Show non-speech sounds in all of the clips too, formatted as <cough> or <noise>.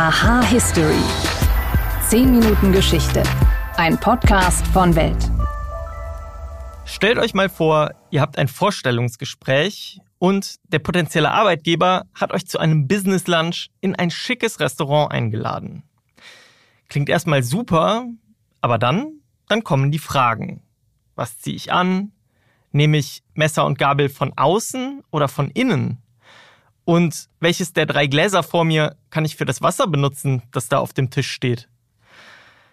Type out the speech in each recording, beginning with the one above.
Aha History. 10 Minuten Geschichte. Ein Podcast von Welt. Stellt euch mal vor, ihr habt ein Vorstellungsgespräch und der potenzielle Arbeitgeber hat euch zu einem Business Lunch in ein schickes Restaurant eingeladen. Klingt erstmal super, aber dann, dann kommen die Fragen. Was ziehe ich an? Nehme ich Messer und Gabel von außen oder von innen? Und welches der drei Gläser vor mir kann ich für das Wasser benutzen, das da auf dem Tisch steht?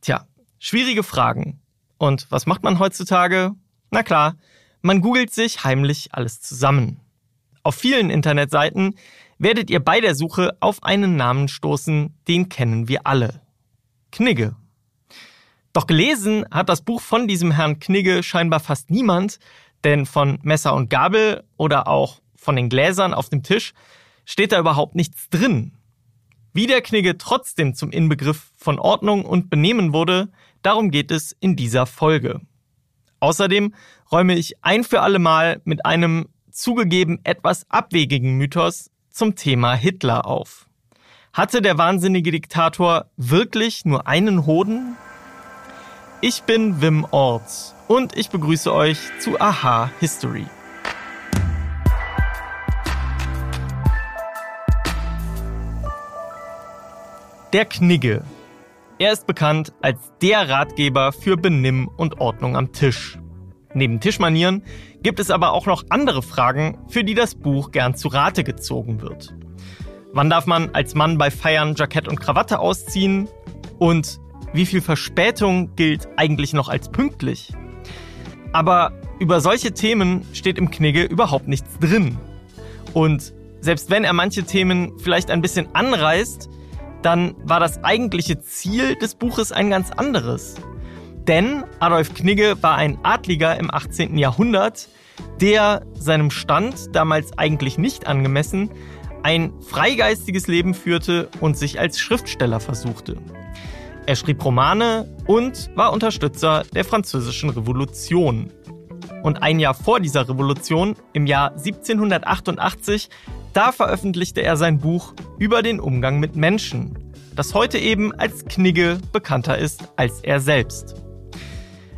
Tja, schwierige Fragen. Und was macht man heutzutage? Na klar, man googelt sich heimlich alles zusammen. Auf vielen Internetseiten werdet ihr bei der Suche auf einen Namen stoßen, den kennen wir alle. Knigge. Doch gelesen hat das Buch von diesem Herrn Knigge scheinbar fast niemand, denn von Messer und Gabel oder auch von den Gläsern auf dem Tisch steht da überhaupt nichts drin. Wie der Knigge trotzdem zum Inbegriff von Ordnung und Benehmen wurde, darum geht es in dieser Folge. Außerdem räume ich ein für alle Mal mit einem zugegeben etwas abwegigen Mythos zum Thema Hitler auf. Hatte der wahnsinnige Diktator wirklich nur einen Hoden? Ich bin Wim Orts und ich begrüße euch zu Aha History. Der Knigge. Er ist bekannt als der Ratgeber für Benimm und Ordnung am Tisch. Neben Tischmanieren gibt es aber auch noch andere Fragen, für die das Buch gern zu Rate gezogen wird. Wann darf man als Mann bei Feiern Jackett und Krawatte ausziehen? Und wie viel Verspätung gilt eigentlich noch als pünktlich? Aber über solche Themen steht im Knigge überhaupt nichts drin. Und selbst wenn er manche Themen vielleicht ein bisschen anreißt, dann war das eigentliche Ziel des Buches ein ganz anderes. Denn Adolf Knigge war ein Adliger im 18. Jahrhundert, der seinem Stand, damals eigentlich nicht angemessen, ein freigeistiges Leben führte und sich als Schriftsteller versuchte. Er schrieb Romane und war Unterstützer der Französischen Revolution. Und ein Jahr vor dieser Revolution, im Jahr 1788, da veröffentlichte er sein Buch über den Umgang mit Menschen, das heute eben als Knigge bekannter ist als er selbst.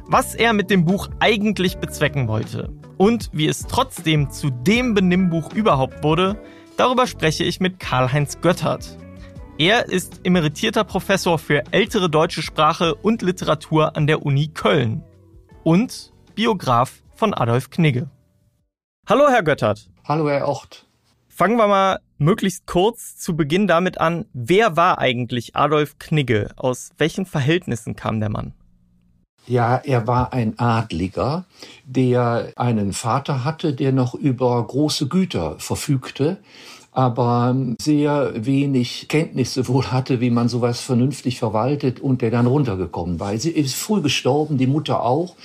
Was er mit dem Buch eigentlich bezwecken wollte und wie es trotzdem zu dem Benimmbuch überhaupt wurde, darüber spreche ich mit Karl-Heinz Göttert. Er ist emeritierter Professor für ältere deutsche Sprache und Literatur an der Uni Köln und Biograf von Adolf Knigge. Hallo, Herr Göttert. Hallo, Herr Ocht. Fangen wir mal möglichst kurz zu Beginn damit an, wer war eigentlich Adolf Knigge? Aus welchen Verhältnissen kam der Mann? Ja, er war ein Adliger, der einen Vater hatte, der noch über große Güter verfügte aber sehr wenig Kenntnisse wohl hatte, wie man sowas vernünftig verwaltet und der dann runtergekommen war. Sie ist früh gestorben, die Mutter auch.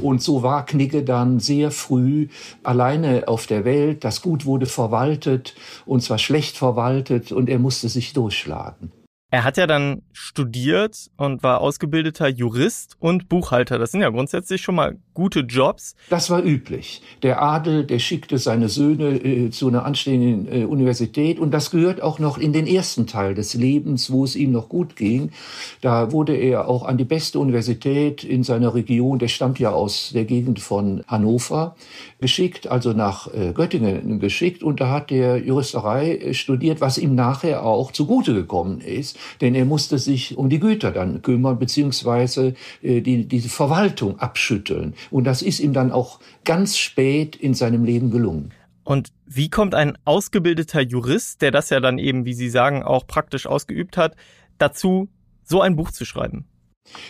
Und so war Knigge dann sehr früh alleine auf der Welt. Das Gut wurde verwaltet und zwar schlecht verwaltet und er musste sich durchschlagen. Er hat ja dann studiert und war ausgebildeter Jurist und Buchhalter. Das sind ja grundsätzlich schon mal gute Jobs. Das war üblich. Der Adel, der schickte seine Söhne äh, zu einer anstehenden äh, Universität und das gehört auch noch in den ersten Teil des Lebens, wo es ihm noch gut ging. Da wurde er auch an die beste Universität in seiner Region, der stammt ja aus der Gegend von Hannover, geschickt, also nach äh, Göttingen geschickt und da hat er Juristerei äh, studiert, was ihm nachher auch zugute gekommen ist denn er musste sich um die Güter dann kümmern, beziehungsweise äh, die, diese Verwaltung abschütteln. Und das ist ihm dann auch ganz spät in seinem Leben gelungen. Und wie kommt ein ausgebildeter Jurist, der das ja dann eben, wie Sie sagen, auch praktisch ausgeübt hat, dazu, so ein Buch zu schreiben?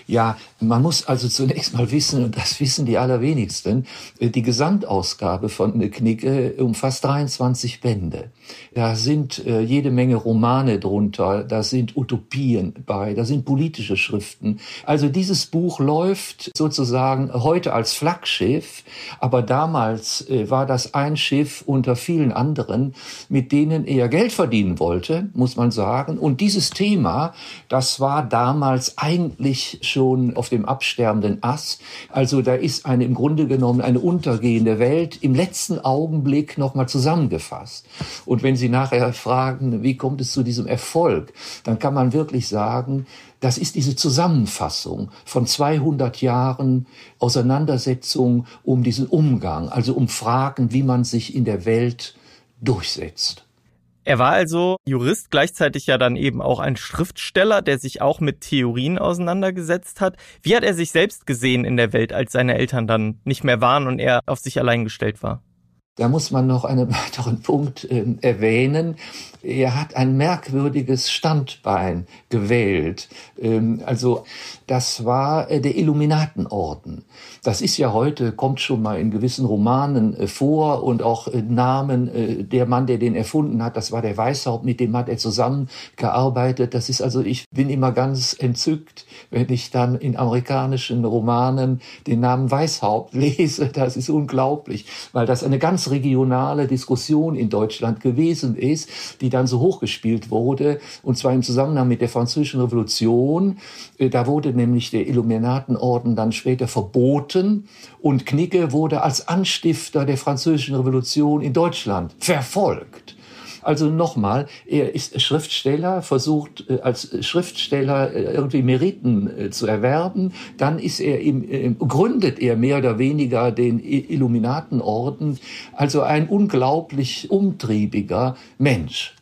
Ja, man muss also zunächst mal wissen, und das wissen die allerwenigsten, äh, die Gesamtausgabe von Knicke umfasst 23 Bände. Da sind äh, jede Menge Romane drunter, da sind Utopien bei, da sind politische Schriften. Also dieses Buch läuft sozusagen heute als Flaggschiff, aber damals äh, war das ein Schiff unter vielen anderen, mit denen er Geld verdienen wollte, muss man sagen. Und dieses Thema, das war damals eigentlich eigentlich schon auf dem absterbenden Ast. Also da ist eine im Grunde genommen eine untergehende Welt im letzten Augenblick nochmal zusammengefasst. Und wenn Sie nachher fragen, wie kommt es zu diesem Erfolg, dann kann man wirklich sagen, das ist diese Zusammenfassung von 200 Jahren Auseinandersetzung um diesen Umgang, also um Fragen, wie man sich in der Welt durchsetzt. Er war also Jurist, gleichzeitig ja dann eben auch ein Schriftsteller, der sich auch mit Theorien auseinandergesetzt hat. Wie hat er sich selbst gesehen in der Welt, als seine Eltern dann nicht mehr waren und er auf sich allein gestellt war? Da muss man noch <laughs> einen weiteren Punkt äh, erwähnen. Er hat ein merkwürdiges Standbein gewählt. Ähm, also das war äh, der Illuminatenorden. Das ist ja heute, kommt schon mal in gewissen Romanen äh, vor und auch äh, Namen, der Mann, der den erfunden hat, das war der Weißhaupt, mit dem hat er zusammengearbeitet. Das ist also, ich bin immer ganz entzückt, wenn ich dann in amerikanischen Romanen den Namen Weißhaupt <laughs> lese. Das ist unglaublich, weil das eine ganz regionale Diskussion in Deutschland gewesen ist, die dann so hochgespielt wurde, und zwar im Zusammenhang mit der Französischen Revolution. Da wurde nämlich der Illuminatenorden dann später verboten und Knigge wurde als Anstifter der Französischen Revolution in Deutschland verfolgt. Also nochmal, er ist Schriftsteller, versucht äh, als Schriftsteller äh, irgendwie Meriten äh, zu erwerben. Dann ist er im, gründet er mehr oder weniger den Illuminatenorden. Also ein unglaublich umtriebiger Mensch.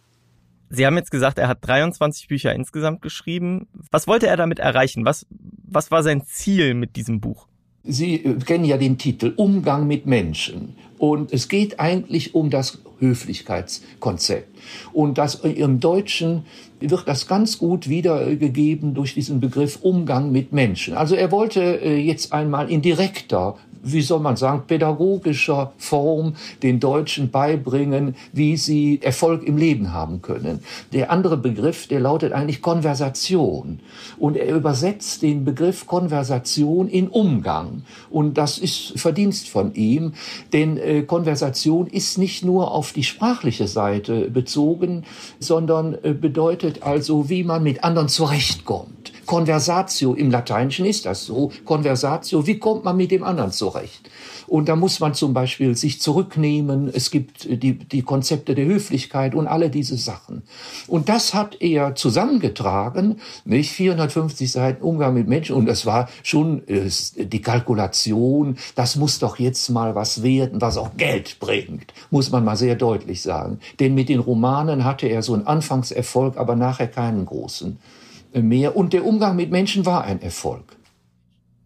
Sie haben jetzt gesagt, er hat 23 Bücher insgesamt geschrieben. Was wollte er damit erreichen? Was, was war sein Ziel mit diesem Buch? Sie äh, kennen ja den Titel Umgang mit Menschen. Und es geht eigentlich um das Höflichkeitskonzept. Und das im Deutschen wird das ganz gut wiedergegeben durch diesen Begriff Umgang mit Menschen. Also er wollte äh, jetzt einmal in direkter wie soll man sagen, pädagogischer Form den Deutschen beibringen, wie sie Erfolg im Leben haben können. Der andere Begriff, der lautet eigentlich Konversation. Und er übersetzt den Begriff Konversation in Umgang. Und das ist Verdienst von ihm, denn äh, Konversation ist nicht nur auf die sprachliche Seite bezogen, sondern äh, bedeutet also, wie man mit anderen zurechtkommt. Conversatio, im Lateinischen ist das so. Conversatio, wie kommt man mit dem anderen zurecht? Und da muss man zum Beispiel sich zurücknehmen. Es gibt die, die Konzepte der Höflichkeit und alle diese Sachen. Und das hat er zusammengetragen, nicht 450 Seiten Umgang mit Menschen. Und das war schon äh, die Kalkulation. Das muss doch jetzt mal was werden, was auch Geld bringt, muss man mal sehr deutlich sagen. Denn mit den Romanen hatte er so einen Anfangserfolg, aber nachher keinen großen mehr. Und der Umgang mit Menschen war ein Erfolg.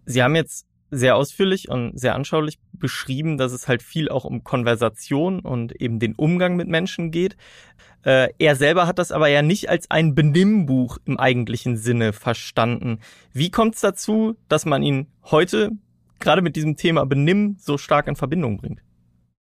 Sie haben jetzt sehr ausführlich und sehr anschaulich beschrieben, dass es halt viel auch um Konversation und eben den Umgang mit Menschen geht. Äh, er selber hat das aber ja nicht als ein Benimmbuch im eigentlichen Sinne verstanden. Wie kommt es dazu, dass man ihn heute gerade mit diesem Thema Benimm so stark in Verbindung bringt?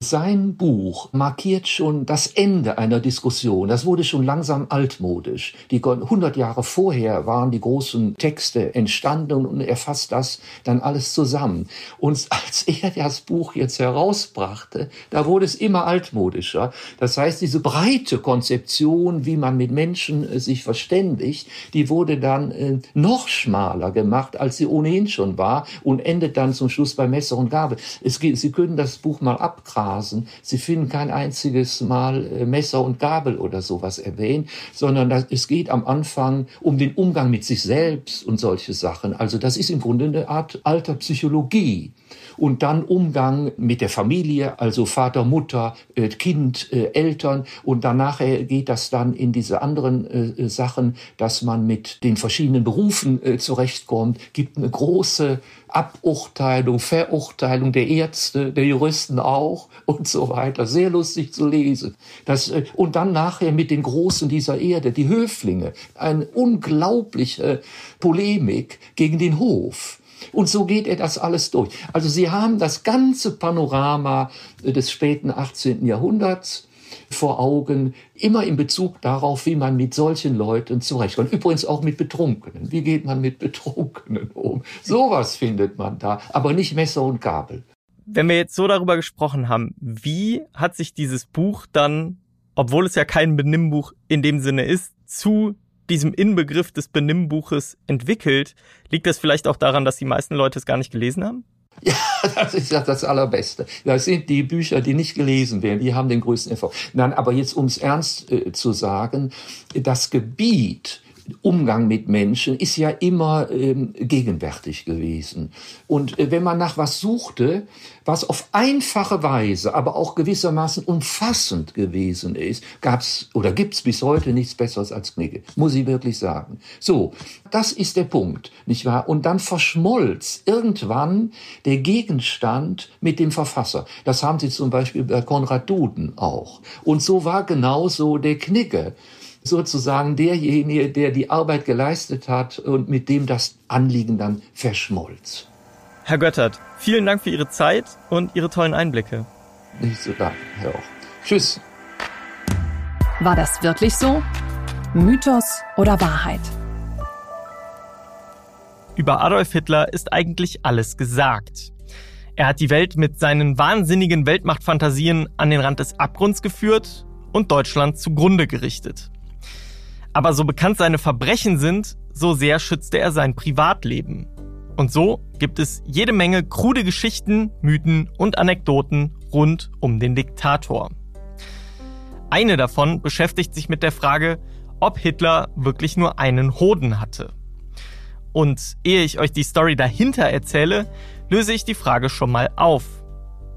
Sein Buch markiert schon das Ende einer Diskussion. Das wurde schon langsam altmodisch. Die 100 Jahre vorher waren die großen Texte entstanden und er fasst das dann alles zusammen. Und als <laughs> er das Buch jetzt herausbrachte, da wurde es immer altmodischer. Das heißt, diese breite Konzeption, wie man mit Menschen äh, sich verständigt, die wurde dann äh, noch schmaler gemacht, als sie ohnehin schon war und endet dann zum Schluss bei Messer und Gabel. Es Sie können das Buch mal abgraben Phrasen. Sie finden kein einziges Mal äh, Messer und Gabel oder sowas erwähnt, sondern es geht am Anfang um den Umgang mit sich selbst und solche Sachen. Also das ist im Grunde eine Art alter Psychologie und dann Umgang mit der Familie, also Vater, Mutter, äh, Kind, äh, Eltern und danach geht das dann in diese anderen Sachen, dass man mit den verschiedenen Berufen zurechtkommt, gibt eine große Aburteilung, Verurteilung der Ärzte, der Juristen auch <laughs> und so weiter. Sehr lustig zu lesen. Das, äh, und dann nachher mit den Großen dieser Erde, die Höflinge. Eine unglaubliche Polemik gegen den Hof. Und so geht er das alles durch. Also Sie haben das ganze Panorama des späten 18. Jahrhunderts vor Augen, immer in Bezug darauf, wie man mit solchen Leuten zurechtkommt. Übrigens auch mit Betrunkenen. Wie geht man mit Betrunkenen um? Sowas findet man da, aber nicht Messer und Gabel. Wenn wir jetzt so darüber gesprochen haben, wie hat sich dieses Buch dann, obwohl es ja kein Benimmbuch in dem Sinne ist, zu diesem Inbegriff des Benimmbuches entwickelt. Liegt das vielleicht auch daran, dass die meisten Leute es gar nicht gelesen haben? <laughs> Ja, das ist ja das Allerbeste. Das sind die Bücher, die nicht gelesen werden, die haben den größten Erfolg. Nein, aber jetzt, um es ernst äh, zu sagen, das Gebiet Umgang mit Menschen ist ja immer ähm, gegenwärtig gewesen. Und äh, wenn man nach was suchte, was auf einfache Weise, aber auch gewissermaßen umfassend gewesen ist, gab's oder gibt's bis heute nichts Besseres als Knigge. Muss ich wirklich sagen. So, das ist der Punkt, nicht wahr? Und dann verschmolz irgendwann der Gegenstand mit dem Verfasser. Das haben Sie zum Beispiel bei Konrad Duden auch. Und so war genauso der Knigge sozusagen derjenige, der die Arbeit geleistet hat und mit dem das Anliegen dann verschmolz. Herr Göttert, vielen Dank für Ihre Zeit und Ihre tollen Einblicke. Nicht so danken, Herr auch. Tschüss. War das wirklich so? Mythos oder Wahrheit? Über Adolf Hitler ist eigentlich alles gesagt. Er hat die Welt mit seinen wahnsinnigen Weltmachtfantasien an den Rand des Abgrunds geführt und Deutschland zugrunde gerichtet. Aber so bekannt seine Verbrechen sind, so sehr schützte er sein Privatleben. Und so gibt es jede Menge krude Geschichten, Mythen und Anekdoten rund um den Diktator. Eine davon beschäftigt sich mit der Frage, ob Hitler wirklich nur einen Hoden hatte. Und ehe ich euch die Story dahinter erzähle, löse ich die Frage schon mal auf.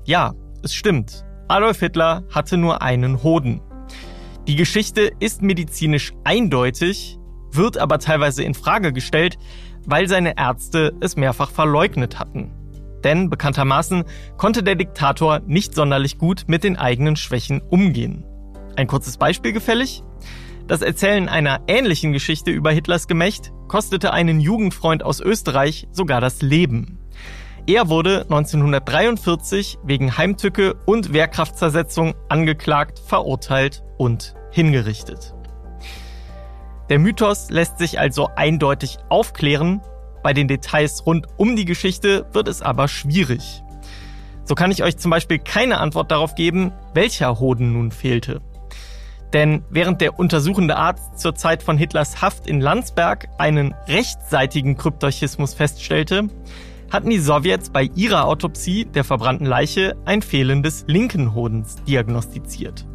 Ja, es stimmt. Adolf Hitler hatte nur einen Hoden. Die Geschichte ist medizinisch eindeutig, wird aber teilweise in Frage gestellt, weil seine Ärzte es mehrfach verleugnet hatten. Denn bekanntermaßen konnte der Diktator nicht sonderlich gut mit den eigenen Schwächen umgehen. Ein kurzes Beispiel gefällig? Das Erzählen einer ähnlichen Geschichte über Hitlers Gemächt kostete einen Jugendfreund aus Österreich sogar das Leben. Er wurde 1943 wegen Heimtücke und Wehrkraftzersetzung angeklagt, verurteilt und hingerichtet. Der Mythos lässt sich also eindeutig aufklären, bei den Details rund um die Geschichte wird es aber schwierig. So kann ich euch zum Beispiel keine Antwort darauf geben, welcher Hoden nun fehlte. Denn während der untersuchende Arzt zur Zeit von Hitlers Haft in Landsberg einen rechtsseitigen Kryptorchismus feststellte, hatten die Sowjets bei ihrer Autopsie der verbrannten Leiche ein fehlendes linken Hodens diagnostiziert.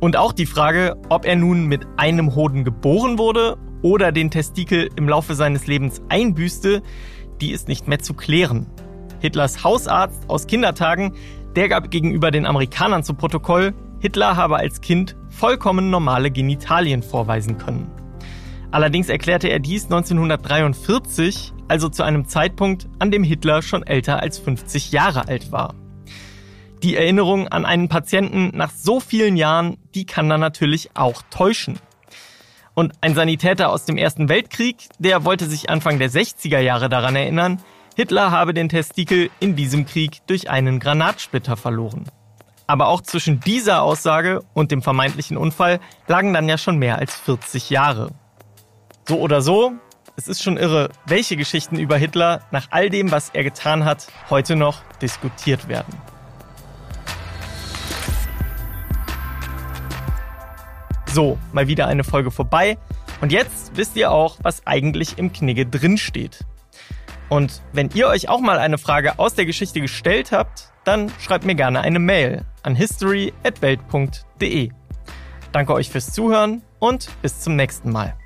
Und auch die Frage, ob er nun mit einem Hoden geboren wurde oder den Testikel im Laufe seines Lebens einbüßte, die ist nicht mehr zu klären. Hitlers Hausarzt aus Kindertagen, der gab gegenüber den Amerikanern zu Protokoll, Hitler habe als Kind vollkommen normale Genitalien vorweisen können. Allerdings erklärte er dies 1943, also zu einem Zeitpunkt, an dem Hitler schon älter als 50 Jahre alt war. Die Erinnerung an einen Patienten nach so vielen Jahren, die kann dann natürlich auch täuschen. Und ein Sanitäter aus dem Ersten Weltkrieg, der wollte sich Anfang der 60er Jahre daran erinnern, Hitler habe den Testikel in diesem Krieg durch einen Granatsplitter verloren. Aber auch zwischen dieser Aussage und dem vermeintlichen Unfall lagen dann ja schon mehr als 40 Jahre. So oder so, es ist schon irre, welche Geschichten über Hitler nach all dem, was er getan hat, heute noch diskutiert werden. So, mal wieder eine Folge vorbei. Und jetzt wisst ihr auch, was eigentlich im Knigge drinsteht. Und wenn ihr euch auch mal eine Frage aus der Geschichte gestellt habt, dann schreibt mir gerne eine Mail an history.welt.de. Danke euch fürs Zuhören und bis zum nächsten Mal.